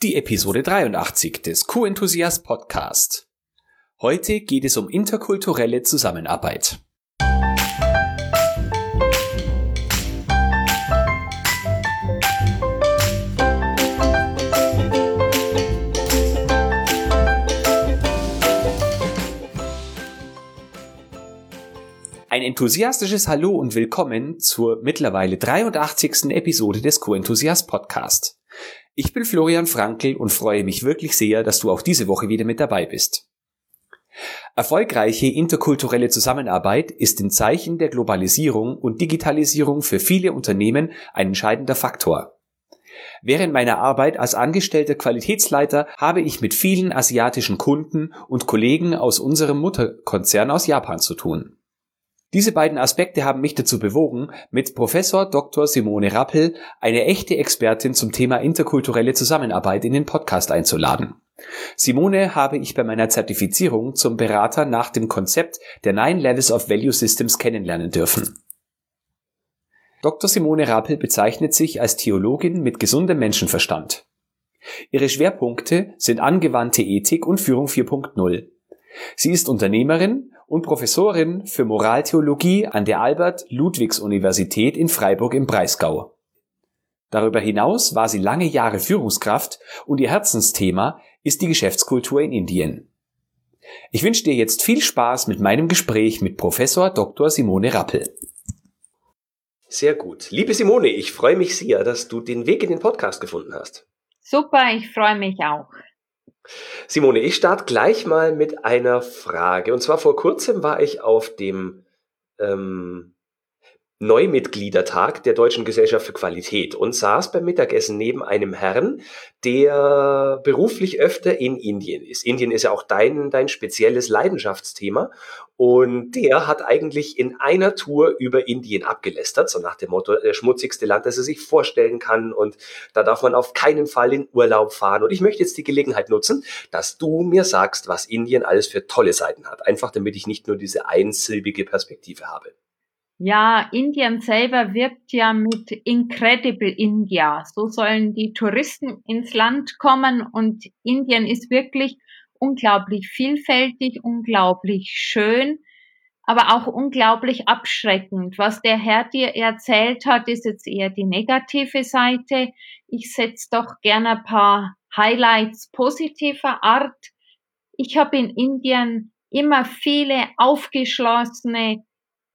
die Episode 83 des Q-Enthusiast Podcast. Heute geht es um interkulturelle Zusammenarbeit. Ein enthusiastisches Hallo und willkommen zur mittlerweile 83. Episode des Co-Enthusiast Podcast. Ich bin Florian Frankl und freue mich wirklich sehr, dass du auch diese Woche wieder mit dabei bist. Erfolgreiche interkulturelle Zusammenarbeit ist in Zeichen der Globalisierung und Digitalisierung für viele Unternehmen ein entscheidender Faktor. Während meiner Arbeit als angestellter Qualitätsleiter habe ich mit vielen asiatischen Kunden und Kollegen aus unserem Mutterkonzern aus Japan zu tun. Diese beiden Aspekte haben mich dazu bewogen, mit Professor Dr. Simone Rappel eine echte Expertin zum Thema interkulturelle Zusammenarbeit in den Podcast einzuladen. Simone habe ich bei meiner Zertifizierung zum Berater nach dem Konzept der Nine Levels of Value Systems kennenlernen dürfen. Dr. Simone Rappel bezeichnet sich als Theologin mit gesundem Menschenverstand. Ihre Schwerpunkte sind angewandte Ethik und Führung 4.0. Sie ist Unternehmerin und Professorin für Moraltheologie an der Albert-Ludwigs-Universität in Freiburg im Breisgau. Darüber hinaus war sie lange Jahre Führungskraft und ihr Herzensthema ist die Geschäftskultur in Indien. Ich wünsche dir jetzt viel Spaß mit meinem Gespräch mit Professor Dr. Simone Rappel. Sehr gut. Liebe Simone, ich freue mich sehr, dass du den Weg in den Podcast gefunden hast. Super, ich freue mich auch. Simone, ich starte gleich mal mit einer Frage. Und zwar vor kurzem war ich auf dem ähm, Neumitgliedertag der Deutschen Gesellschaft für Qualität und saß beim Mittagessen neben einem Herrn, der beruflich öfter in Indien ist. Indien ist ja auch dein, dein spezielles Leidenschaftsthema und der hat eigentlich in einer Tour über Indien abgelästert, so nach dem Motto, der schmutzigste Land, das er sich vorstellen kann und da darf man auf keinen Fall in Urlaub fahren. Und ich möchte jetzt die Gelegenheit nutzen, dass du mir sagst, was Indien alles für tolle Seiten hat. Einfach damit ich nicht nur diese einsilbige Perspektive habe. Ja, Indien selber wirbt ja mit Incredible India. So sollen die Touristen ins Land kommen und Indien ist wirklich unglaublich vielfältig, unglaublich schön, aber auch unglaublich abschreckend. Was der Herr dir erzählt hat, ist jetzt eher die negative Seite. Ich setze doch gerne ein paar Highlights positiver Art. Ich habe in Indien immer viele aufgeschlossene,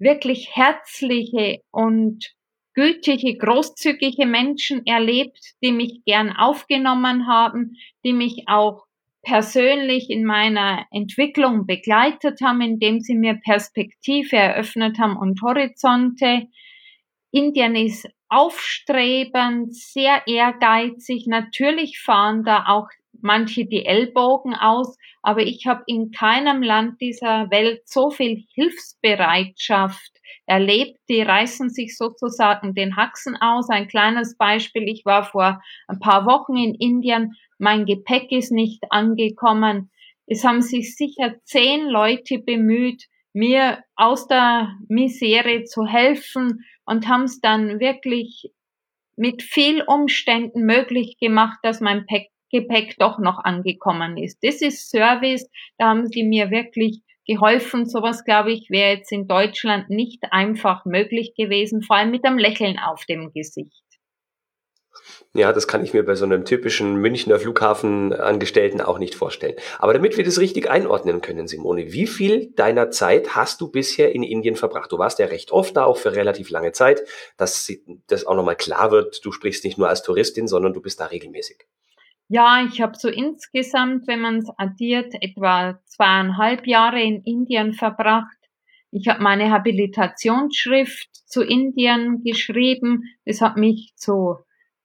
wirklich herzliche und gütige, großzügige Menschen erlebt, die mich gern aufgenommen haben, die mich auch persönlich in meiner Entwicklung begleitet haben, indem sie mir Perspektive eröffnet haben und Horizonte. Indien ist aufstrebend, sehr ehrgeizig. Natürlich fahren da auch manche die Ellbogen aus, aber ich habe in keinem Land dieser Welt so viel Hilfsbereitschaft erlebt. Die reißen sich sozusagen den Haxen aus. Ein kleines Beispiel. Ich war vor ein paar Wochen in Indien. Mein Gepäck ist nicht angekommen. Es haben sich sicher zehn Leute bemüht, mir aus der Misere zu helfen und haben es dann wirklich mit viel Umständen möglich gemacht, dass mein Gepäck doch noch angekommen ist. Das ist Service, da haben sie mir wirklich geholfen. Sowas, glaube ich, wäre jetzt in Deutschland nicht einfach möglich gewesen, vor allem mit einem Lächeln auf dem Gesicht. Ja, das kann ich mir bei so einem typischen Münchner Flughafenangestellten auch nicht vorstellen. Aber damit wir das richtig einordnen können, Simone, wie viel deiner Zeit hast du bisher in Indien verbracht? Du warst ja recht oft da, auch für relativ lange Zeit, dass das auch nochmal klar wird, du sprichst nicht nur als Touristin, sondern du bist da regelmäßig. Ja, ich habe so insgesamt, wenn man es addiert, etwa zweieinhalb Jahre in Indien verbracht. Ich habe meine Habilitationsschrift zu Indien geschrieben. Das hat mich zu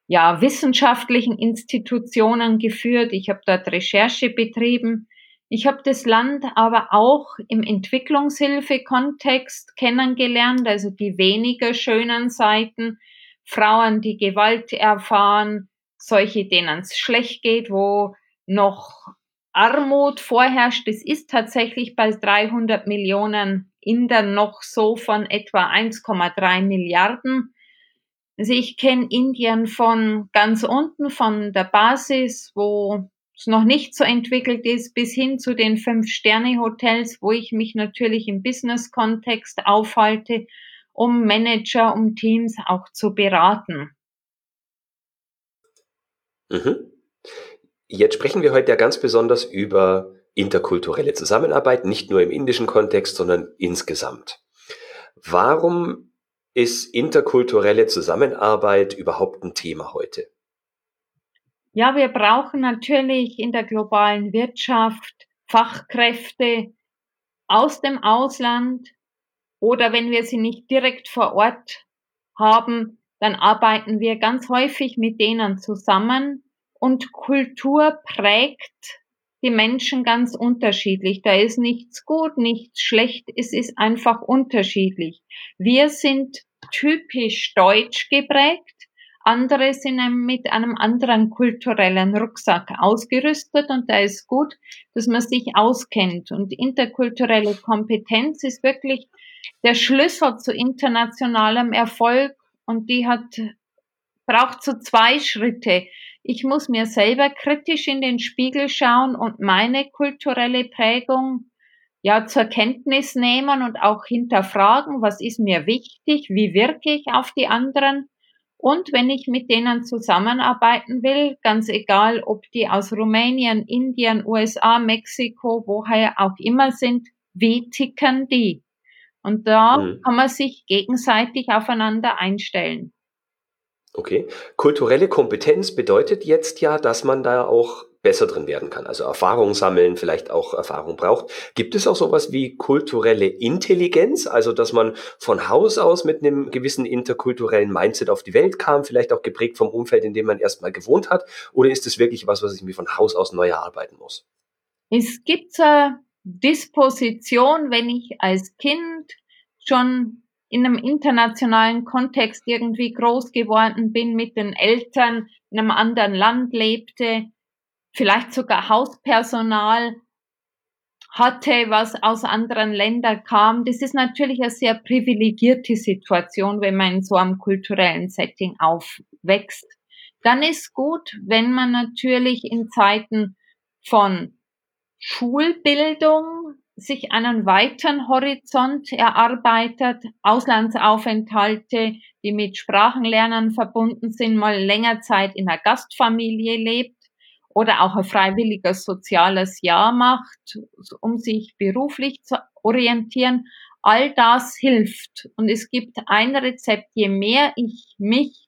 ja, wissenschaftlichen Institutionen geführt. Ich habe dort Recherche betrieben. Ich habe das Land aber auch im Entwicklungshilfe-Kontext kennengelernt, also die weniger schönen Seiten, Frauen, die Gewalt erfahren, solche, denen es schlecht geht, wo noch Armut vorherrscht. Das ist tatsächlich bei 300 Millionen Indern noch so von etwa 1,3 Milliarden. Also ich kenne Indien von ganz unten, von der Basis, wo es noch nicht so entwickelt ist, bis hin zu den Fünf-Sterne-Hotels, wo ich mich natürlich im Business-Kontext aufhalte, um Manager, um Teams auch zu beraten. Mhm. Jetzt sprechen wir heute ja ganz besonders über interkulturelle Zusammenarbeit, nicht nur im indischen Kontext, sondern insgesamt. Warum ist interkulturelle Zusammenarbeit überhaupt ein Thema heute? Ja, wir brauchen natürlich in der globalen Wirtschaft Fachkräfte aus dem Ausland oder wenn wir sie nicht direkt vor Ort haben, dann arbeiten wir ganz häufig mit denen zusammen und Kultur prägt die Menschen ganz unterschiedlich. Da ist nichts gut, nichts schlecht, es ist einfach unterschiedlich. Wir sind typisch deutsch geprägt, andere sind mit einem anderen kulturellen Rucksack ausgerüstet und da ist gut, dass man sich auskennt. Und interkulturelle Kompetenz ist wirklich der Schlüssel zu internationalem Erfolg und die hat braucht so zwei Schritte. Ich muss mir selber kritisch in den Spiegel schauen und meine kulturelle Prägung ja zur Kenntnis nehmen und auch hinterfragen, was ist mir wichtig, wie wirke ich auf die anderen. Und wenn ich mit denen zusammenarbeiten will, ganz egal, ob die aus Rumänien, Indien, USA, Mexiko, woher auch immer sind, wie ticken die? Und da mhm. kann man sich gegenseitig aufeinander einstellen. Okay. Kulturelle Kompetenz bedeutet jetzt ja, dass man da auch besser drin werden kann. Also Erfahrung sammeln, vielleicht auch Erfahrung braucht. Gibt es auch sowas wie kulturelle Intelligenz? Also, dass man von Haus aus mit einem gewissen interkulturellen Mindset auf die Welt kam, vielleicht auch geprägt vom Umfeld, in dem man erstmal gewohnt hat? Oder ist es wirklich was, was ich mir von Haus aus neu erarbeiten muss? Es gibt eine Disposition, wenn ich als Kind schon in einem internationalen Kontext irgendwie groß geworden bin, mit den Eltern in einem anderen Land lebte, vielleicht sogar Hauspersonal hatte, was aus anderen Ländern kam. Das ist natürlich eine sehr privilegierte Situation, wenn man in so einem kulturellen Setting aufwächst. Dann ist gut, wenn man natürlich in Zeiten von Schulbildung sich einen weiteren Horizont erarbeitet, Auslandsaufenthalte, die mit Sprachenlernen verbunden sind, mal länger Zeit in einer Gastfamilie lebt oder auch ein freiwilliges soziales Jahr macht, um sich beruflich zu orientieren. All das hilft. Und es gibt ein Rezept, je mehr ich mich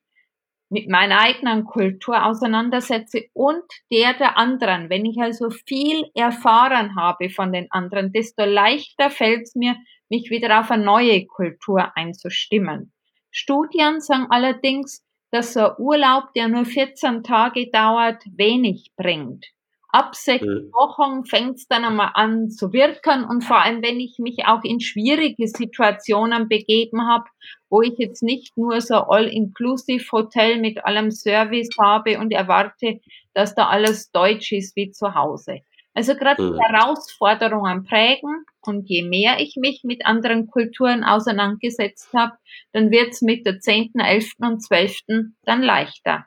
mit meiner eigenen Kultur auseinandersetze und der der anderen. Wenn ich also viel erfahren habe von den anderen, desto leichter fällt es mir, mich wieder auf eine neue Kultur einzustimmen. Studien sagen allerdings, dass so ein Urlaub, der nur 14 Tage dauert, wenig bringt. Ab sechs mhm. Wochen fängt es dann einmal an zu wirken und vor allem, wenn ich mich auch in schwierige Situationen begeben habe, wo ich jetzt nicht nur so All-Inclusive-Hotel mit allem Service habe und erwarte, dass da alles deutsch ist wie zu Hause. Also gerade mhm. Herausforderungen prägen und je mehr ich mich mit anderen Kulturen auseinandergesetzt habe, dann wird's mit der 10., 11. und 12. dann leichter.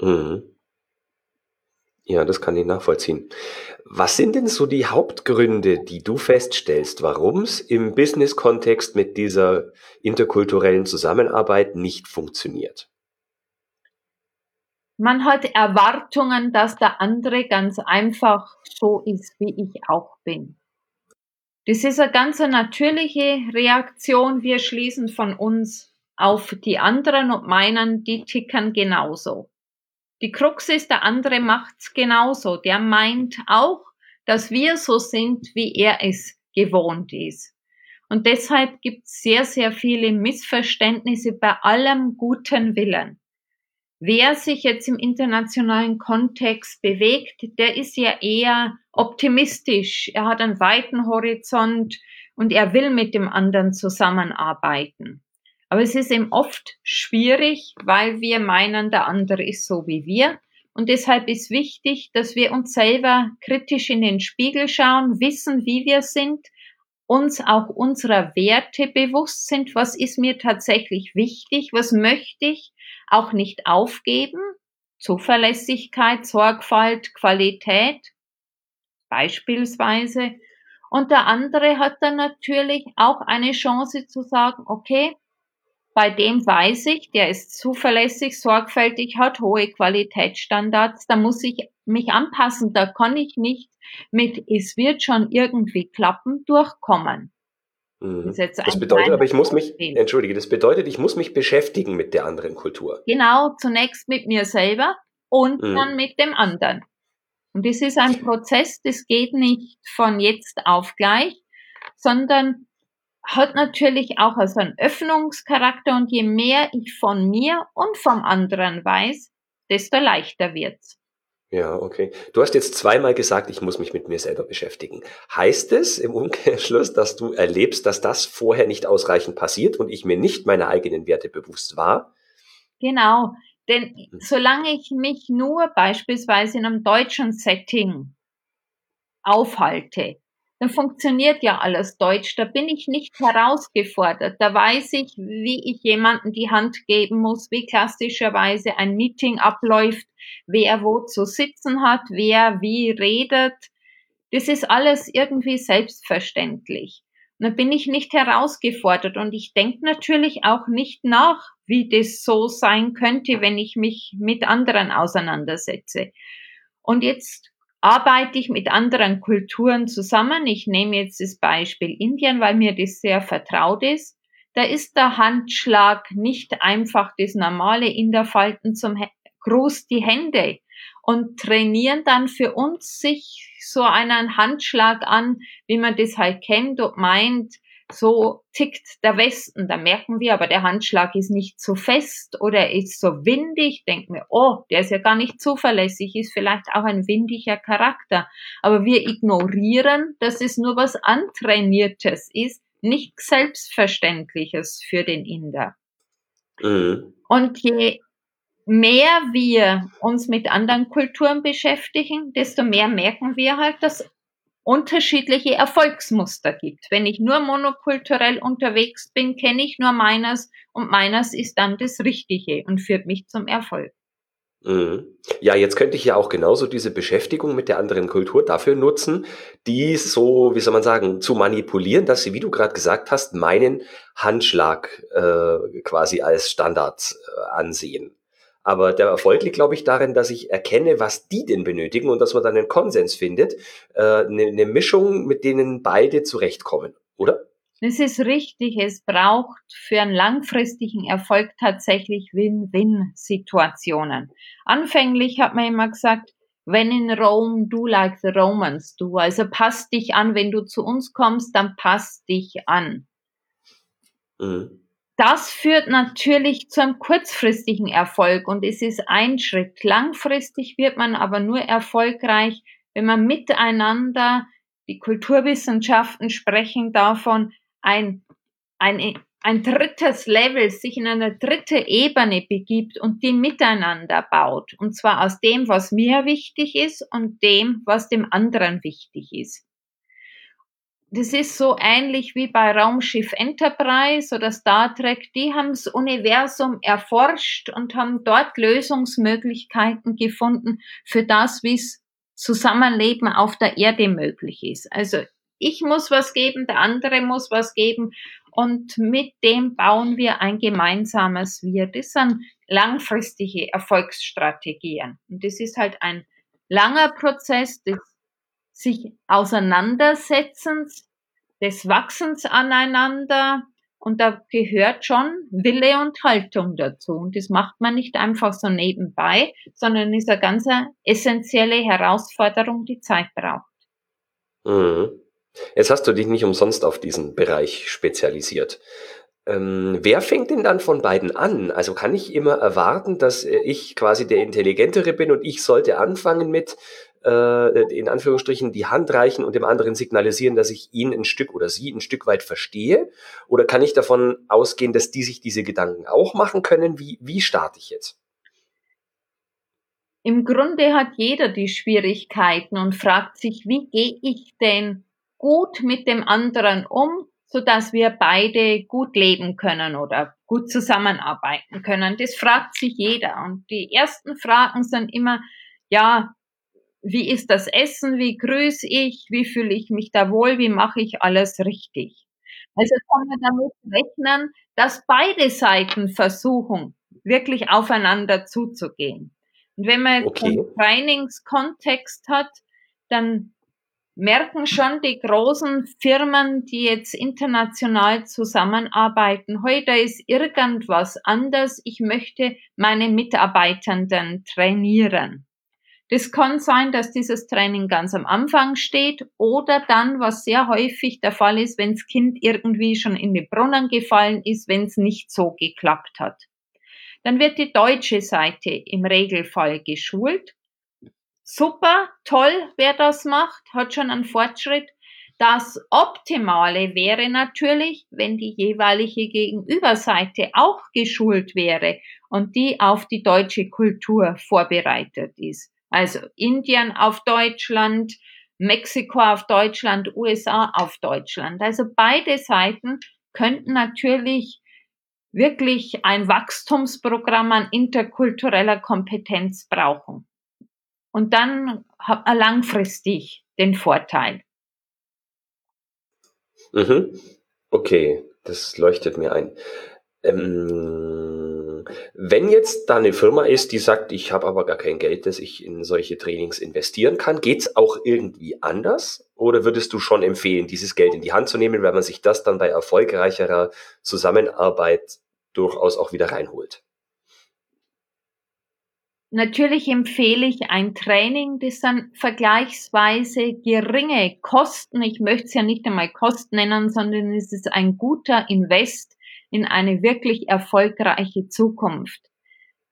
Mhm. Ja, das kann ich nachvollziehen. Was sind denn so die Hauptgründe, die du feststellst, warum es im Business-Kontext mit dieser interkulturellen Zusammenarbeit nicht funktioniert? Man hat Erwartungen, dass der andere ganz einfach so ist, wie ich auch bin. Das ist eine ganz natürliche Reaktion. Wir schließen von uns auf die anderen und meinen, die ticken genauso. Die Krux ist, der andere macht's genauso. Der meint auch, dass wir so sind, wie er es gewohnt ist. Und deshalb gibt's sehr, sehr viele Missverständnisse bei allem guten Willen. Wer sich jetzt im internationalen Kontext bewegt, der ist ja eher optimistisch. Er hat einen weiten Horizont und er will mit dem anderen zusammenarbeiten. Aber es ist eben oft schwierig, weil wir meinen, der andere ist so wie wir. Und deshalb ist wichtig, dass wir uns selber kritisch in den Spiegel schauen, wissen, wie wir sind, uns auch unserer Werte bewusst sind. Was ist mir tatsächlich wichtig? Was möchte ich auch nicht aufgeben? Zuverlässigkeit, Sorgfalt, Qualität beispielsweise. Und der andere hat dann natürlich auch eine Chance zu sagen, okay, bei dem weiß ich, der ist zuverlässig, sorgfältig, hat hohe Qualitätsstandards, da muss ich mich anpassen, da kann ich nicht mit es wird schon irgendwie klappen durchkommen. Mhm. Das, das bedeutet aber, ich muss mich, entschuldige, das bedeutet, ich muss mich beschäftigen mit der anderen Kultur. Genau, zunächst mit mir selber und mhm. dann mit dem anderen. Und das ist ein Prozess, das geht nicht von jetzt auf gleich, sondern hat natürlich auch also einen Öffnungscharakter und je mehr ich von mir und vom anderen weiß, desto leichter wird's. Ja, okay. Du hast jetzt zweimal gesagt, ich muss mich mit mir selber beschäftigen. Heißt es im Umkehrschluss, dass du erlebst, dass das vorher nicht ausreichend passiert und ich mir nicht meine eigenen Werte bewusst war? Genau. Denn hm. solange ich mich nur beispielsweise in einem deutschen Setting aufhalte, dann funktioniert ja alles Deutsch. Da bin ich nicht herausgefordert. Da weiß ich, wie ich jemanden die Hand geben muss, wie klassischerweise ein Meeting abläuft, wer wo zu sitzen hat, wer wie redet. Das ist alles irgendwie selbstverständlich. Da bin ich nicht herausgefordert und ich denke natürlich auch nicht nach, wie das so sein könnte, wenn ich mich mit anderen auseinandersetze. Und jetzt arbeite ich mit anderen Kulturen zusammen. Ich nehme jetzt das Beispiel Indien, weil mir das sehr vertraut ist. Da ist der Handschlag nicht einfach das normale in der Falten zum Gruß die Hände und trainieren dann für uns sich so einen Handschlag an, wie man das halt kennt und meint, so tickt der Westen. Da merken wir aber, der Handschlag ist nicht so fest oder ist so windig. Denken wir, oh, der ist ja gar nicht zuverlässig, ist vielleicht auch ein windiger Charakter. Aber wir ignorieren, dass es nur was Antrainiertes ist, nichts Selbstverständliches für den Inder. Mhm. Und je mehr wir uns mit anderen Kulturen beschäftigen, desto mehr merken wir halt, dass unterschiedliche Erfolgsmuster gibt. Wenn ich nur monokulturell unterwegs bin, kenne ich nur meines und meines ist dann das Richtige und führt mich zum Erfolg. Mhm. Ja, jetzt könnte ich ja auch genauso diese Beschäftigung mit der anderen Kultur dafür nutzen, die so, wie soll man sagen, zu manipulieren, dass sie, wie du gerade gesagt hast, meinen Handschlag äh, quasi als Standard äh, ansehen. Aber der Erfolg liegt, glaube ich, darin, dass ich erkenne, was die denn benötigen und dass man dann einen Konsens findet, äh, eine, eine Mischung, mit denen beide zurechtkommen, oder? Das ist richtig. Es braucht für einen langfristigen Erfolg tatsächlich Win-Win-Situationen. Anfänglich hat man immer gesagt, wenn in Rome, do like the Romans do. Also passt dich an, wenn du zu uns kommst, dann passt dich an. Mhm. Das führt natürlich zu einem kurzfristigen Erfolg und es ist ein Schritt. Langfristig wird man aber nur erfolgreich, wenn man miteinander, die Kulturwissenschaften sprechen davon, ein, ein, ein drittes Level, sich in eine dritte Ebene begibt und die miteinander baut. Und zwar aus dem, was mir wichtig ist und dem, was dem anderen wichtig ist das ist so ähnlich wie bei Raumschiff Enterprise oder Star Trek. Die haben das Universum erforscht und haben dort Lösungsmöglichkeiten gefunden für das, wie es Zusammenleben auf der Erde möglich ist. Also ich muss was geben, der andere muss was geben und mit dem bauen wir ein gemeinsames Wir. Das sind langfristige Erfolgsstrategien. Und das ist halt ein langer Prozess des sich Auseinandersetzens, des Wachsens aneinander. Und da gehört schon Wille und Haltung dazu. Und das macht man nicht einfach so nebenbei, sondern ist eine ganz essentielle Herausforderung, die Zeit braucht. Mhm. Jetzt hast du dich nicht umsonst auf diesen Bereich spezialisiert. Ähm, wer fängt denn dann von beiden an? Also kann ich immer erwarten, dass ich quasi der Intelligentere bin und ich sollte anfangen mit, äh, in Anführungsstrichen die Hand reichen und dem anderen signalisieren, dass ich ihn ein Stück oder sie ein Stück weit verstehe? Oder kann ich davon ausgehen, dass die sich diese Gedanken auch machen können? Wie, wie starte ich jetzt? Im Grunde hat jeder die Schwierigkeiten und fragt sich, wie gehe ich denn gut mit dem anderen um, so dass wir beide gut leben können oder gut zusammenarbeiten können. Das fragt sich jeder. Und die ersten Fragen sind immer, ja, wie ist das Essen? Wie grüße ich? Wie fühle ich mich da wohl? Wie mache ich alles richtig? Also kann man damit rechnen, dass beide Seiten versuchen, wirklich aufeinander zuzugehen. Und wenn man okay. einen Trainingskontext hat, dann merken schon die großen Firmen, die jetzt international zusammenarbeiten, heute ist irgendwas anders. Ich möchte meine Mitarbeitenden trainieren. Das kann sein, dass dieses Training ganz am Anfang steht oder dann, was sehr häufig der Fall ist, wenn das Kind irgendwie schon in den Brunnen gefallen ist, wenn es nicht so geklappt hat. Dann wird die deutsche Seite im Regelfall geschult. Super, toll, wer das macht, hat schon einen Fortschritt. Das Optimale wäre natürlich, wenn die jeweilige Gegenüberseite auch geschult wäre und die auf die deutsche Kultur vorbereitet ist. Also Indien auf Deutschland, Mexiko auf Deutschland, USA auf Deutschland. Also beide Seiten könnten natürlich wirklich ein Wachstumsprogramm an interkultureller Kompetenz brauchen. Und dann hat man langfristig den Vorteil. Mhm. Okay, das leuchtet mir ein. Ähm, wenn jetzt da eine Firma ist, die sagt, ich habe aber gar kein Geld, das ich in solche Trainings investieren kann, geht's auch irgendwie anders? Oder würdest du schon empfehlen, dieses Geld in die Hand zu nehmen, weil man sich das dann bei erfolgreicherer Zusammenarbeit durchaus auch wieder reinholt? Natürlich empfehle ich ein Training, das dann vergleichsweise geringe Kosten, ich möchte es ja nicht einmal Kosten nennen, sondern es ist ein guter Invest in eine wirklich erfolgreiche Zukunft.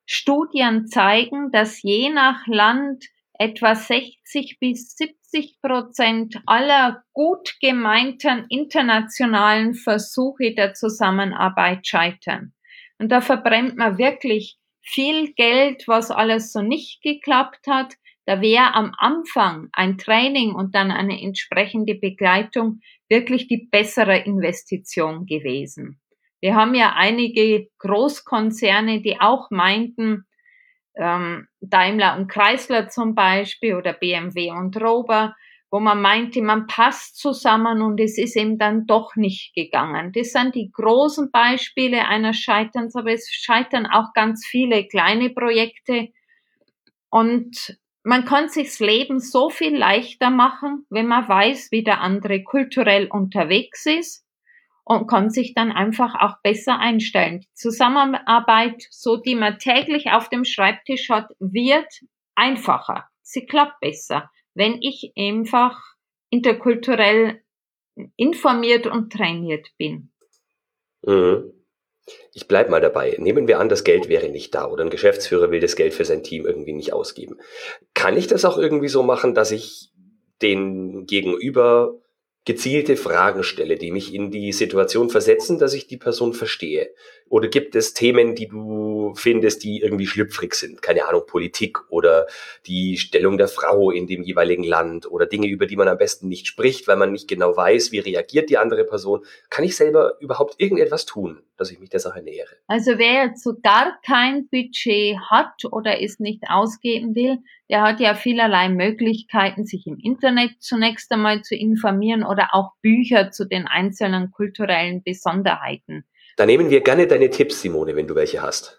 Studien zeigen, dass je nach Land etwa 60 bis 70 Prozent aller gut gemeinten internationalen Versuche der Zusammenarbeit scheitern. Und da verbrennt man wirklich viel Geld, was alles so nicht geklappt hat. Da wäre am Anfang ein Training und dann eine entsprechende Begleitung wirklich die bessere Investition gewesen. Wir haben ja einige Großkonzerne, die auch meinten, ähm, Daimler und Chrysler zum Beispiel oder BMW und Rover, wo man meinte, man passt zusammen und es ist eben dann doch nicht gegangen. Das sind die großen Beispiele eines Scheiterns, aber es scheitern auch ganz viele kleine Projekte und man kann sich das Leben so viel leichter machen, wenn man weiß, wie der andere kulturell unterwegs ist und kann sich dann einfach auch besser einstellen. Die Zusammenarbeit, so die man täglich auf dem Schreibtisch hat, wird einfacher. Sie klappt besser, wenn ich einfach interkulturell informiert und trainiert bin. Mhm. Ich bleib mal dabei. Nehmen wir an, das Geld wäre nicht da oder ein Geschäftsführer will das Geld für sein Team irgendwie nicht ausgeben. Kann ich das auch irgendwie so machen, dass ich den Gegenüber gezielte Fragen stelle, die mich in die Situation versetzen, dass ich die Person verstehe? Oder gibt es Themen, die du findest, die irgendwie schlüpfrig sind? Keine Ahnung, Politik oder die Stellung der Frau in dem jeweiligen Land oder Dinge, über die man am besten nicht spricht, weil man nicht genau weiß, wie reagiert die andere Person. Kann ich selber überhaupt irgendetwas tun, dass ich mich der Sache nähere? Also wer jetzt so gar kein Budget hat oder es nicht ausgeben will, der hat ja vielerlei Möglichkeiten, sich im Internet zunächst einmal zu informieren oder auch Bücher zu den einzelnen kulturellen Besonderheiten. Da nehmen wir gerne deine Tipps, Simone, wenn du welche hast.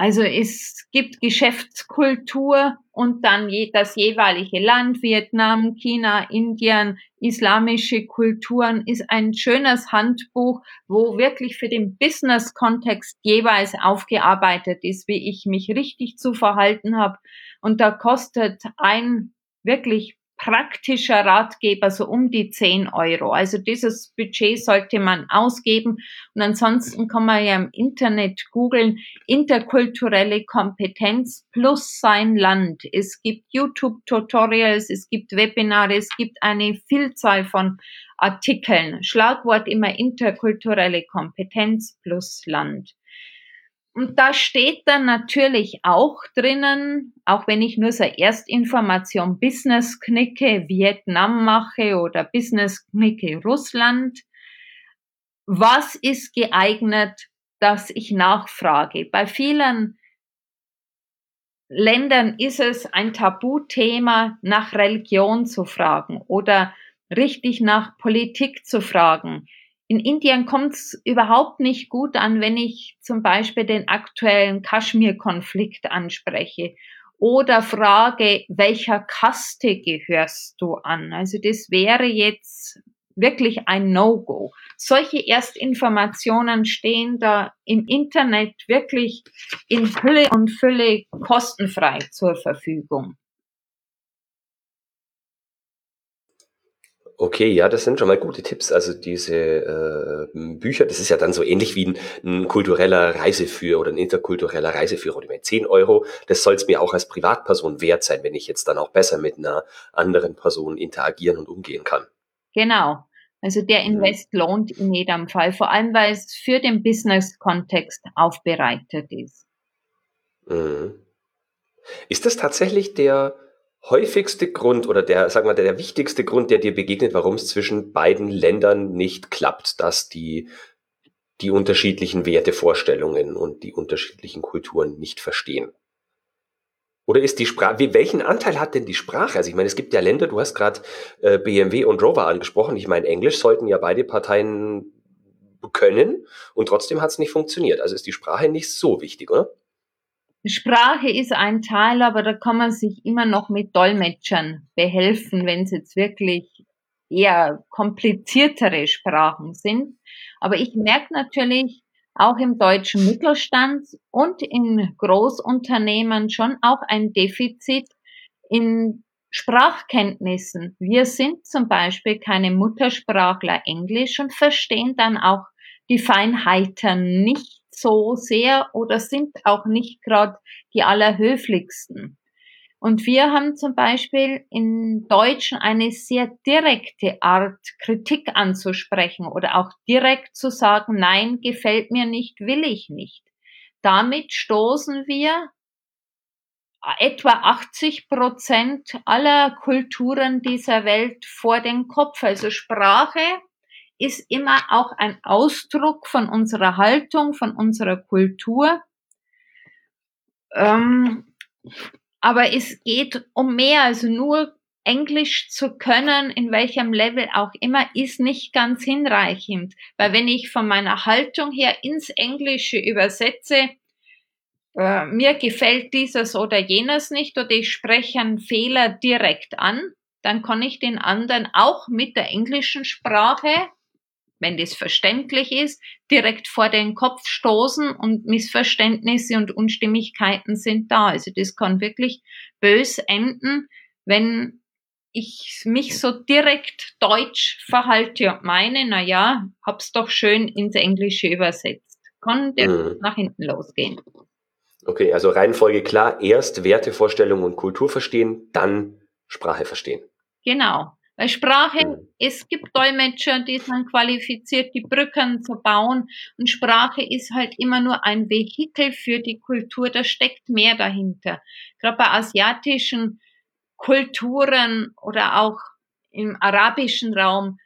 Also es gibt Geschäftskultur und dann das jeweilige Land, Vietnam, China, Indien, islamische Kulturen, ist ein schönes Handbuch, wo wirklich für den Business-Kontext jeweils aufgearbeitet ist, wie ich mich richtig zu verhalten habe. Und da kostet ein wirklich praktischer Ratgeber so um die 10 Euro. Also dieses Budget sollte man ausgeben. Und ansonsten kann man ja im Internet googeln, interkulturelle Kompetenz plus sein Land. Es gibt YouTube-Tutorials, es gibt Webinare, es gibt eine Vielzahl von Artikeln. Schlagwort immer interkulturelle Kompetenz plus Land. Und da steht dann natürlich auch drinnen, auch wenn ich nur so Erstinformation Business knicke, Vietnam mache oder Business knicke Russland, was ist geeignet, dass ich nachfrage? Bei vielen Ländern ist es ein Tabuthema, nach Religion zu fragen oder richtig nach Politik zu fragen. In Indien kommt es überhaupt nicht gut an, wenn ich zum Beispiel den aktuellen Kaschmir-Konflikt anspreche oder frage, welcher Kaste gehörst du an? Also das wäre jetzt wirklich ein No-Go. Solche Erstinformationen stehen da im Internet wirklich in Fülle und Fülle kostenfrei zur Verfügung. Okay, ja, das sind schon mal gute Tipps. Also diese äh, Bücher, das ist ja dann so ähnlich wie ein, ein kultureller Reiseführer oder ein interkultureller Reiseführer. Und ich meine, 10 Euro, das soll es mir auch als Privatperson wert sein, wenn ich jetzt dann auch besser mit einer anderen Person interagieren und umgehen kann. Genau. Also der mhm. Invest lohnt in jedem Fall, vor allem weil es für den Business-Kontext aufbereitet ist. Mhm. Ist das tatsächlich der häufigste Grund oder der, sagen wir, der, wichtigste Grund, der dir begegnet, warum es zwischen beiden Ländern nicht klappt, dass die die unterschiedlichen Wertevorstellungen und die unterschiedlichen Kulturen nicht verstehen? Oder ist die Sprache, welchen Anteil hat denn die Sprache? Also ich meine, es gibt ja Länder, du hast gerade äh, BMW und Rover angesprochen. Ich meine, Englisch sollten ja beide Parteien können und trotzdem hat es nicht funktioniert. Also ist die Sprache nicht so wichtig, oder? Sprache ist ein Teil, aber da kann man sich immer noch mit Dolmetschern behelfen, wenn es jetzt wirklich eher kompliziertere Sprachen sind. Aber ich merke natürlich auch im deutschen Mittelstand und in Großunternehmen schon auch ein Defizit in Sprachkenntnissen. Wir sind zum Beispiel keine Muttersprachler Englisch und verstehen dann auch die Feinheiten nicht so sehr oder sind auch nicht gerade die allerhöflichsten. Und wir haben zum Beispiel in Deutschen eine sehr direkte Art, Kritik anzusprechen oder auch direkt zu sagen, nein, gefällt mir nicht, will ich nicht. Damit stoßen wir etwa 80 Prozent aller Kulturen dieser Welt vor den Kopf. Also Sprache ist immer auch ein Ausdruck von unserer Haltung, von unserer Kultur. Ähm, aber es geht um mehr, also nur Englisch zu können, in welchem Level auch immer, ist nicht ganz hinreichend. Weil wenn ich von meiner Haltung her ins Englische übersetze, äh, mir gefällt dieses oder jenes nicht oder ich spreche einen Fehler direkt an, dann kann ich den anderen auch mit der englischen Sprache wenn das verständlich ist, direkt vor den Kopf stoßen und Missverständnisse und Unstimmigkeiten sind da. Also das kann wirklich bös enden, wenn ich mich so direkt deutsch verhalte und meine, na ja, hab's doch schön ins Englische übersetzt. Kann der mhm. nach hinten losgehen. Okay, also Reihenfolge klar, erst Wertevorstellung und Kultur verstehen, dann Sprache verstehen. Genau. Weil Sprache, es gibt Dolmetscher, die sind qualifiziert, die Brücken zu bauen. Und Sprache ist halt immer nur ein Vehikel für die Kultur, da steckt mehr dahinter. Gerade bei asiatischen Kulturen oder auch im arabischen Raum,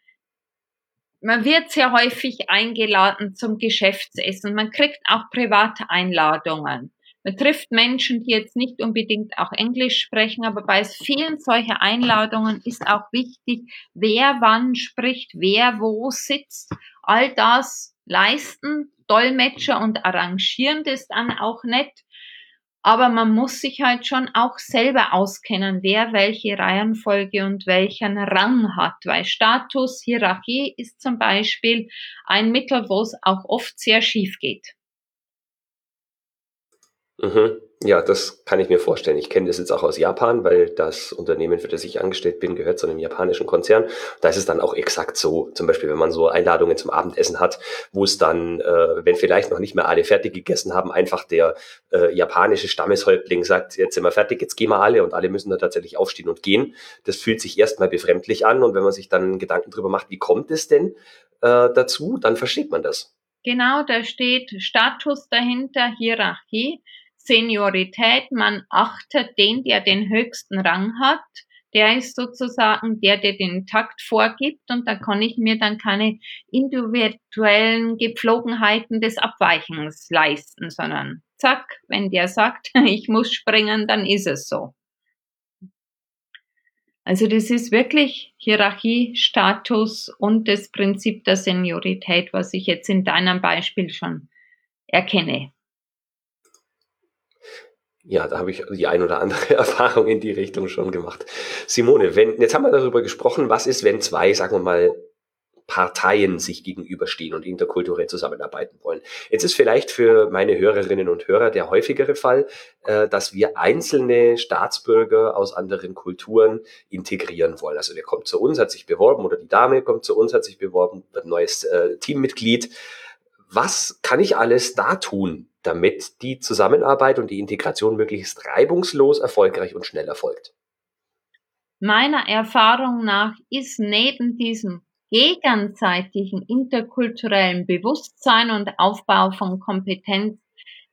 man wird sehr häufig eingeladen zum Geschäftsessen. Man kriegt auch private Einladungen. Man trifft Menschen, die jetzt nicht unbedingt auch Englisch sprechen, aber bei vielen solcher Einladungen ist auch wichtig, wer wann spricht, wer wo sitzt. All das leisten Dolmetscher und arrangieren das dann auch nett. Aber man muss sich halt schon auch selber auskennen, wer welche Reihenfolge und welchen Rang hat, weil Status, Hierarchie ist zum Beispiel ein Mittel, wo es auch oft sehr schief geht. Mhm. Ja, das kann ich mir vorstellen. Ich kenne das jetzt auch aus Japan, weil das Unternehmen, für das ich angestellt bin, gehört zu einem japanischen Konzern. Da ist es dann auch exakt so. Zum Beispiel, wenn man so Einladungen zum Abendessen hat, wo es dann, äh, wenn vielleicht noch nicht mehr alle fertig gegessen haben, einfach der äh, japanische Stammeshäuptling sagt, jetzt sind wir fertig, jetzt gehen wir alle und alle müssen dann tatsächlich aufstehen und gehen. Das fühlt sich erstmal befremdlich an und wenn man sich dann Gedanken drüber macht, wie kommt es denn äh, dazu, dann versteht man das. Genau, da steht Status dahinter, Hierarchie, Seniorität. Man achtet den, der den höchsten Rang hat. Der ist sozusagen der, der den Takt vorgibt und da kann ich mir dann keine individuellen Gepflogenheiten des Abweichens leisten, sondern zack, wenn der sagt, ich muss springen, dann ist es so. Also das ist wirklich Hierarchie, Status und das Prinzip der Seniorität, was ich jetzt in deinem Beispiel schon erkenne. Ja, da habe ich die ein oder andere Erfahrung in die Richtung schon gemacht. Simone, wenn, jetzt haben wir darüber gesprochen, was ist, wenn zwei, sagen wir mal, Parteien sich gegenüberstehen und interkulturell zusammenarbeiten wollen. Jetzt ist vielleicht für meine Hörerinnen und Hörer der häufigere Fall, äh, dass wir einzelne Staatsbürger aus anderen Kulturen integrieren wollen. Also der kommt zu uns, hat sich beworben oder die Dame kommt zu uns, hat sich beworben, wird ein neues äh, Teammitglied. Was kann ich alles da tun, damit die Zusammenarbeit und die Integration möglichst reibungslos, erfolgreich und schnell erfolgt? Meiner Erfahrung nach ist neben diesem gegenseitigen interkulturellen Bewusstsein und Aufbau von Kompetenz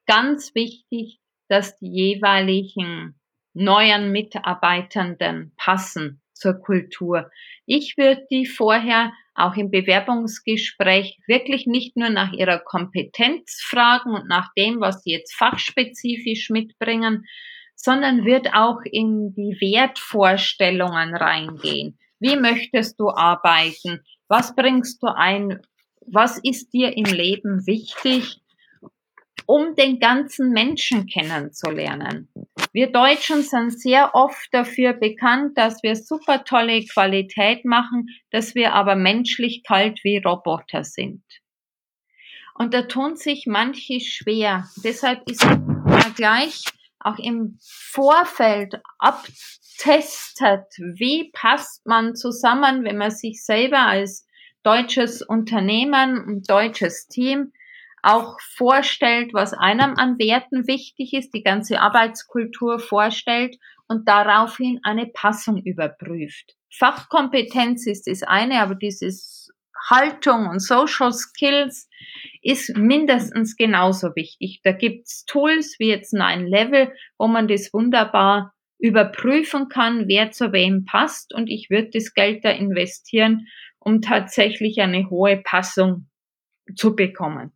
ganz wichtig, dass die jeweiligen neuen Mitarbeitenden passen zur Kultur. Ich würde die vorher auch im Bewerbungsgespräch wirklich nicht nur nach ihrer Kompetenz fragen und nach dem, was sie jetzt fachspezifisch mitbringen, sondern wird auch in die Wertvorstellungen reingehen. Wie möchtest du arbeiten? Was bringst du ein? Was ist dir im Leben wichtig, um den ganzen Menschen kennenzulernen? Wir Deutschen sind sehr oft dafür bekannt, dass wir super tolle Qualität machen, dass wir aber menschlich kalt wie Roboter sind. Und da tun sich manche schwer. Deshalb ist gleich auch im Vorfeld abtestet, wie passt man zusammen, wenn man sich selber als deutsches Unternehmen, ein deutsches Team auch vorstellt, was einem an Werten wichtig ist, die ganze Arbeitskultur vorstellt und daraufhin eine Passung überprüft. Fachkompetenz ist das eine, aber dieses Haltung und Social Skills ist mindestens genauso wichtig. Da gibt's Tools wie jetzt Nine Level, wo man das wunderbar überprüfen kann, wer zu wem passt und ich würde das Geld da investieren, um tatsächlich eine hohe Passung zu bekommen.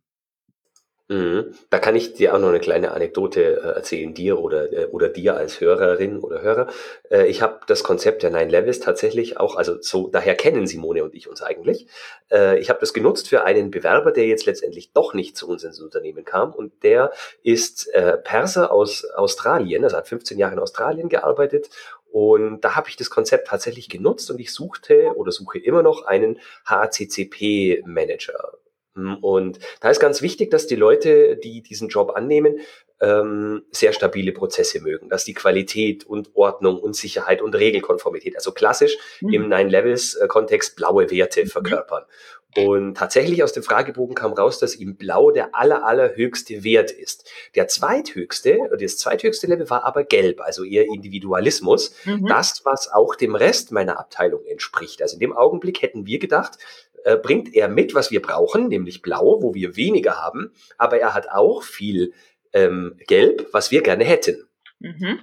Mhm. Da kann ich dir auch noch eine kleine Anekdote äh, erzählen, dir oder, äh, oder dir als Hörerin oder Hörer. Äh, ich habe das Konzept der Nine Levels tatsächlich auch, also so, daher kennen Simone und ich uns eigentlich. Äh, ich habe das genutzt für einen Bewerber, der jetzt letztendlich doch nicht zu uns ins Unternehmen kam und der ist äh, Perser aus Australien, also hat 15 Jahre in Australien gearbeitet und da habe ich das Konzept tatsächlich genutzt und ich suchte oder suche immer noch einen HCCP-Manager. Hm, und da ist ganz wichtig, dass die Leute, die diesen Job annehmen, ähm, sehr stabile Prozesse mögen, dass die Qualität und Ordnung und Sicherheit und Regelkonformität, also klassisch mhm. im Nine-Levels-Kontext blaue Werte mhm. verkörpern. Und tatsächlich aus dem Fragebogen kam raus, dass ihm Blau der aller, allerhöchste Wert ist. Der zweithöchste, das zweithöchste Level war aber Gelb, also eher Individualismus. Mhm. Das, was auch dem Rest meiner Abteilung entspricht. Also in dem Augenblick hätten wir gedacht, äh, bringt er mit, was wir brauchen, nämlich Blau, wo wir weniger haben, aber er hat auch viel ähm, Gelb, was wir gerne hätten. Mhm.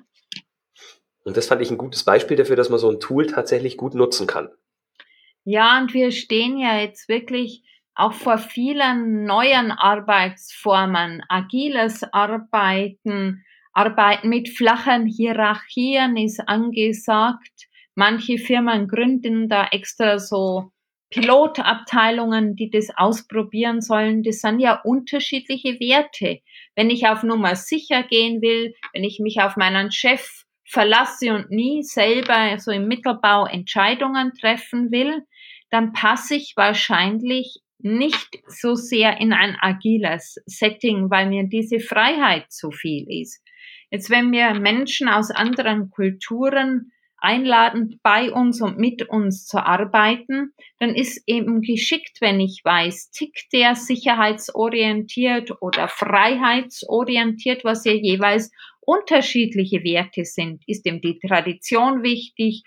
Und das fand ich ein gutes Beispiel dafür, dass man so ein Tool tatsächlich gut nutzen kann. Ja, und wir stehen ja jetzt wirklich auch vor vielen neuen Arbeitsformen, agiles Arbeiten, Arbeiten mit flachen Hierarchien ist angesagt. Manche Firmen gründen da extra so Pilotabteilungen, die das ausprobieren sollen, das sind ja unterschiedliche Werte. Wenn ich auf Nummer sicher gehen will, wenn ich mich auf meinen Chef verlasse und nie selber so im Mittelbau Entscheidungen treffen will, dann passe ich wahrscheinlich nicht so sehr in ein agiles Setting, weil mir diese Freiheit zu viel ist. Jetzt, wenn mir Menschen aus anderen Kulturen einladen, bei uns und mit uns zu arbeiten, dann ist eben geschickt, wenn ich weiß, tickt der sicherheitsorientiert oder freiheitsorientiert, was ja jeweils unterschiedliche Werte sind. Ist ihm die Tradition wichtig,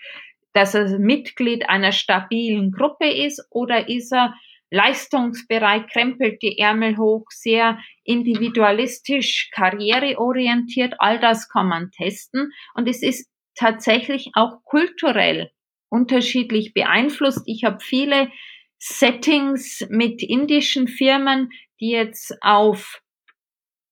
dass er Mitglied einer stabilen Gruppe ist oder ist er leistungsbereit, krempelt die Ärmel hoch, sehr individualistisch, karriereorientiert. All das kann man testen. Und es ist tatsächlich auch kulturell unterschiedlich beeinflusst. Ich habe viele Settings mit indischen Firmen, die jetzt auf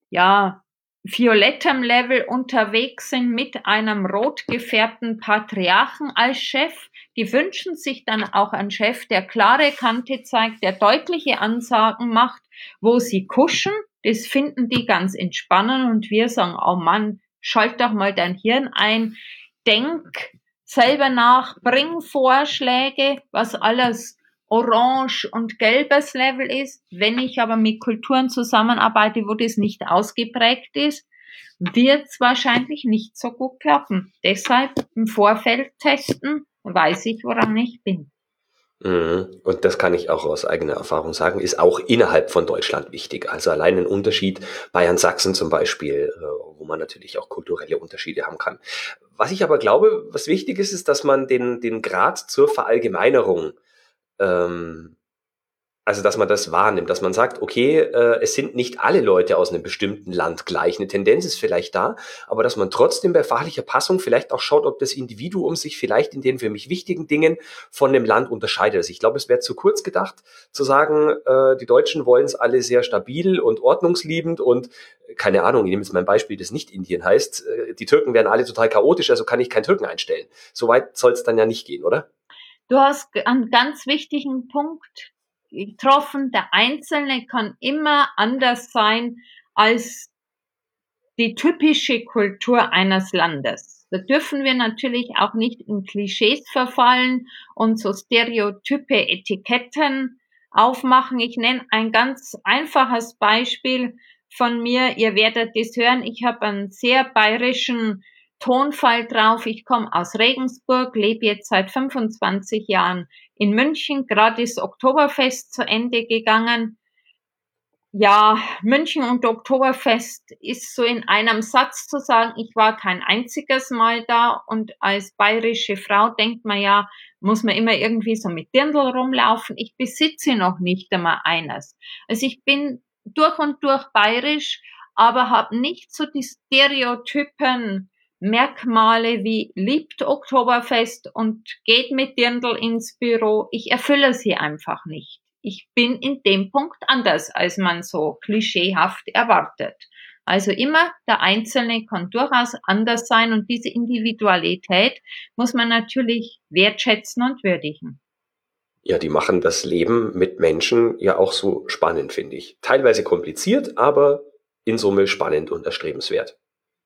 ja, violettem Level unterwegs sind mit einem rot gefärbten Patriarchen als Chef. Die wünschen sich dann auch einen Chef, der klare Kante zeigt, der deutliche Ansagen macht, wo sie kuschen. Das finden die ganz entspannend und wir sagen, oh Mann, schalt doch mal dein Hirn ein, denk selber nach, bring Vorschläge, was alles orange und gelbes Level ist. Wenn ich aber mit Kulturen zusammenarbeite, wo das nicht ausgeprägt ist, wird es wahrscheinlich nicht so gut klappen. Deshalb im Vorfeld testen, weiß ich, woran ich bin. Mhm. Und das kann ich auch aus eigener Erfahrung sagen, ist auch innerhalb von Deutschland wichtig. Also allein ein Unterschied Bayern-Sachsen zum Beispiel, äh, wo man natürlich auch kulturelle Unterschiede haben kann. Was ich aber glaube, was wichtig ist, ist, dass man den, den Grad zur Verallgemeinerung ähm, also, dass man das wahrnimmt, dass man sagt, okay, äh, es sind nicht alle Leute aus einem bestimmten Land gleich. Eine Tendenz ist vielleicht da, aber dass man trotzdem bei fachlicher Passung vielleicht auch schaut, ob das Individuum sich vielleicht in den für mich wichtigen Dingen von dem Land unterscheidet. Also ich glaube, es wäre zu kurz gedacht, zu sagen, äh, die Deutschen wollen es alle sehr stabil und ordnungsliebend und äh, keine Ahnung, ich nehme jetzt mein Beispiel, das nicht Indien heißt, äh, die Türken wären alle total chaotisch, also kann ich keinen Türken einstellen. Soweit soll es dann ja nicht gehen, oder? Du hast einen ganz wichtigen Punkt getroffen. Der Einzelne kann immer anders sein als die typische Kultur eines Landes. Da dürfen wir natürlich auch nicht in Klischees verfallen und so stereotype Etiketten aufmachen. Ich nenne ein ganz einfaches Beispiel von mir. Ihr werdet das hören. Ich habe einen sehr bayerischen Tonfall drauf. Ich komme aus Regensburg, lebe jetzt seit 25 Jahren in München. Gerade ist Oktoberfest zu Ende gegangen. Ja, München und Oktoberfest ist so in einem Satz zu sagen, ich war kein einziges Mal da und als bayerische Frau denkt man ja, muss man immer irgendwie so mit Dirndl rumlaufen. Ich besitze noch nicht einmal eines. Also ich bin durch und durch bayerisch, aber habe nicht so die Stereotypen Merkmale wie liebt Oktoberfest und geht mit Dirndl ins Büro. Ich erfülle sie einfach nicht. Ich bin in dem Punkt anders, als man so klischeehaft erwartet. Also immer der Einzelne kann durchaus anders sein und diese Individualität muss man natürlich wertschätzen und würdigen. Ja, die machen das Leben mit Menschen ja auch so spannend, finde ich. Teilweise kompliziert, aber in Summe spannend und erstrebenswert.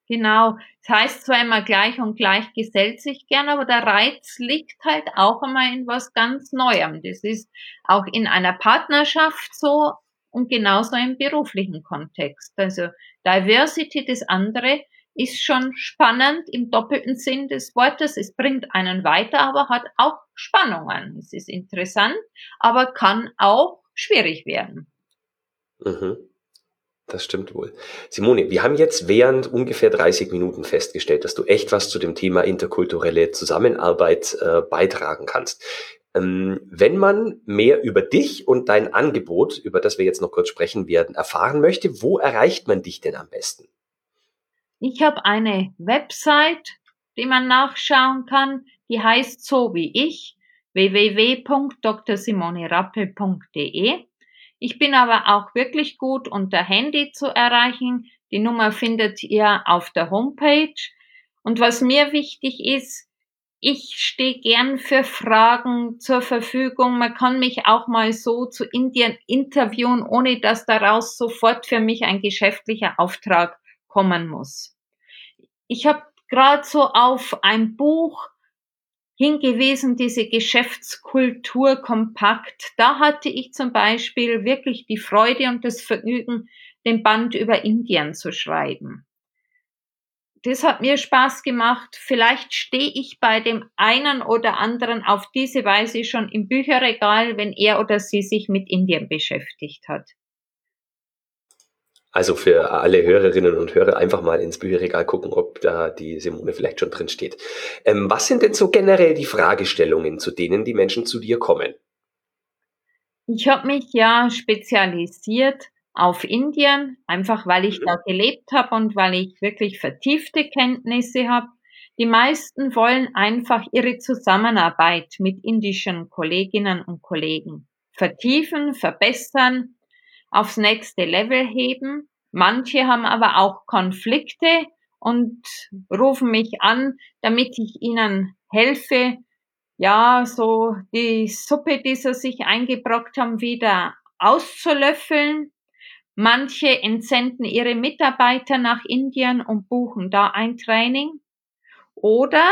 Genau. Das heißt zwar immer gleich und gleich gesellt sich gern, aber der Reiz liegt halt auch immer in was ganz Neuem. Das ist auch in einer Partnerschaft so und genauso im beruflichen Kontext. Also Diversity, das andere, ist schon spannend im doppelten Sinn des Wortes. Es bringt einen weiter, aber hat auch Spannungen. Es ist interessant, aber kann auch schwierig werden. Mhm. Das stimmt wohl. Simone, wir haben jetzt während ungefähr 30 Minuten festgestellt, dass du echt was zu dem Thema interkulturelle Zusammenarbeit äh, beitragen kannst. Ähm, wenn man mehr über dich und dein Angebot, über das wir jetzt noch kurz sprechen werden, erfahren möchte, wo erreicht man dich denn am besten? Ich habe eine Website, die man nachschauen kann, die heißt so wie ich www.drsimonerappel.de ich bin aber auch wirklich gut unter Handy zu erreichen. Die Nummer findet ihr auf der Homepage. Und was mir wichtig ist, ich stehe gern für Fragen zur Verfügung. Man kann mich auch mal so zu Indien interviewen, ohne dass daraus sofort für mich ein geschäftlicher Auftrag kommen muss. Ich habe gerade so auf ein Buch hingewiesen, diese Geschäftskultur kompakt. Da hatte ich zum Beispiel wirklich die Freude und das Vergnügen, den Band über Indien zu schreiben. Das hat mir Spaß gemacht. Vielleicht stehe ich bei dem einen oder anderen auf diese Weise schon im Bücherregal, wenn er oder sie sich mit Indien beschäftigt hat. Also für alle Hörerinnen und Hörer einfach mal ins Bücherregal gucken, ob da die Simone vielleicht schon drin steht. Ähm, was sind denn so generell die Fragestellungen, zu denen die Menschen zu dir kommen? Ich habe mich ja spezialisiert auf Indien, einfach weil ich mhm. da gelebt habe und weil ich wirklich vertiefte Kenntnisse habe. Die meisten wollen einfach ihre Zusammenarbeit mit indischen Kolleginnen und Kollegen vertiefen, verbessern, aufs nächste Level heben. Manche haben aber auch Konflikte und rufen mich an, damit ich ihnen helfe, ja, so die Suppe, die sie sich eingebrockt haben, wieder auszulöffeln. Manche entsenden ihre Mitarbeiter nach Indien und buchen da ein Training. Oder,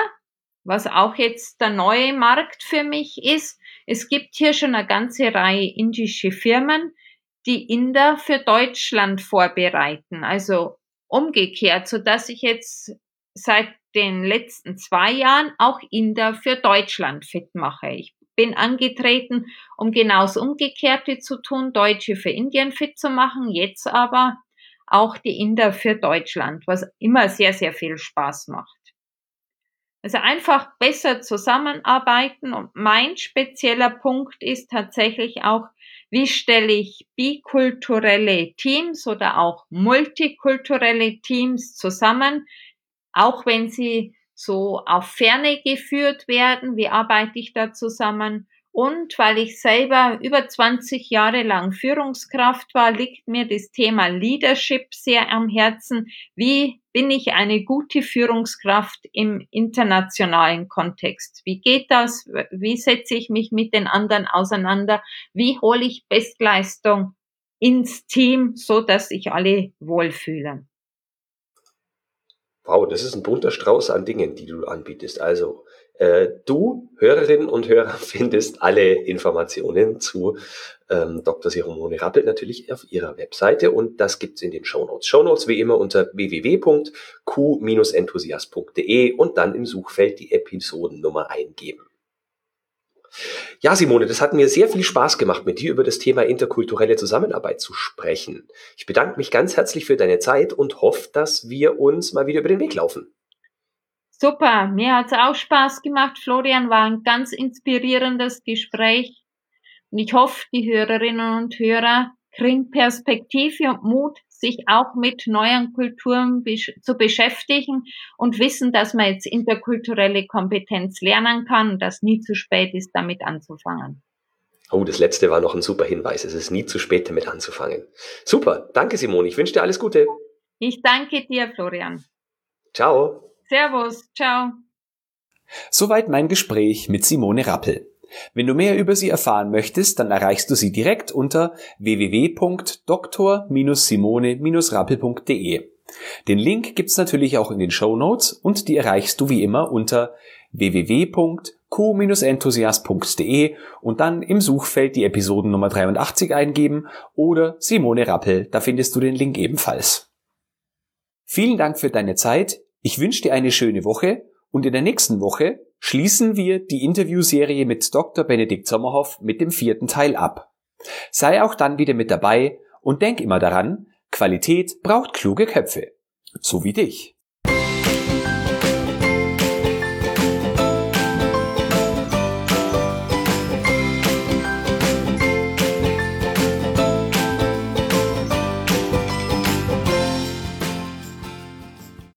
was auch jetzt der neue Markt für mich ist, es gibt hier schon eine ganze Reihe indische Firmen, die Inder für Deutschland vorbereiten. Also umgekehrt, so dass ich jetzt seit den letzten zwei Jahren auch Inder für Deutschland fit mache. Ich bin angetreten, um genau das Umgekehrte zu tun, Deutsche für Indien fit zu machen, jetzt aber auch die Inder für Deutschland, was immer sehr, sehr viel Spaß macht. Also einfach besser zusammenarbeiten und mein spezieller Punkt ist tatsächlich auch, wie stelle ich bikulturelle Teams oder auch multikulturelle Teams zusammen, auch wenn sie so auf Ferne geführt werden. Wie arbeite ich da zusammen? Und weil ich selber über 20 Jahre lang Führungskraft war, liegt mir das Thema Leadership sehr am Herzen. Wie bin ich eine gute Führungskraft im internationalen Kontext? Wie geht das? Wie setze ich mich mit den anderen auseinander? Wie hole ich Bestleistung ins Team, so dass sich alle wohlfühlen? Wow, das ist ein bunter Strauß an Dingen, die du anbietest. Also äh, du, Hörerinnen und Hörer, findest alle Informationen zu ähm, Dr. Siromone Rappel natürlich auf ihrer Webseite und das gibt's in den Shownotes. Shownotes wie immer unter www.q-enthusiast.de und dann im Suchfeld die Episodennummer eingeben. Ja, Simone, das hat mir sehr viel Spaß gemacht, mit dir über das Thema interkulturelle Zusammenarbeit zu sprechen. Ich bedanke mich ganz herzlich für deine Zeit und hoffe, dass wir uns mal wieder über den Weg laufen. Super, mir hat's auch Spaß gemacht. Florian war ein ganz inspirierendes Gespräch. Und ich hoffe, die Hörerinnen und Hörer kriegen Perspektive und Mut, sich auch mit neuen Kulturen zu beschäftigen und wissen, dass man jetzt interkulturelle Kompetenz lernen kann und dass nie zu spät ist, damit anzufangen. Oh, das letzte war noch ein super Hinweis. Es ist nie zu spät, damit anzufangen. Super. Danke, Simone. Ich wünsche dir alles Gute. Ich danke dir, Florian. Ciao. Servus. Ciao. Soweit mein Gespräch mit Simone Rappel. Wenn du mehr über sie erfahren möchtest, dann erreichst du sie direkt unter www.dr-simone-rappel.de. Den Link gibt's natürlich auch in den Show Notes und die erreichst du wie immer unter www.q-enthusiast.de und dann im Suchfeld die Episoden Nummer 83 eingeben oder Simone Rappel, da findest du den Link ebenfalls. Vielen Dank für deine Zeit, ich wünsche dir eine schöne Woche und in der nächsten Woche schließen wir die Interviewserie mit Dr. Benedikt Sommerhoff mit dem vierten Teil ab. Sei auch dann wieder mit dabei und denk immer daran, Qualität braucht kluge Köpfe. So wie dich.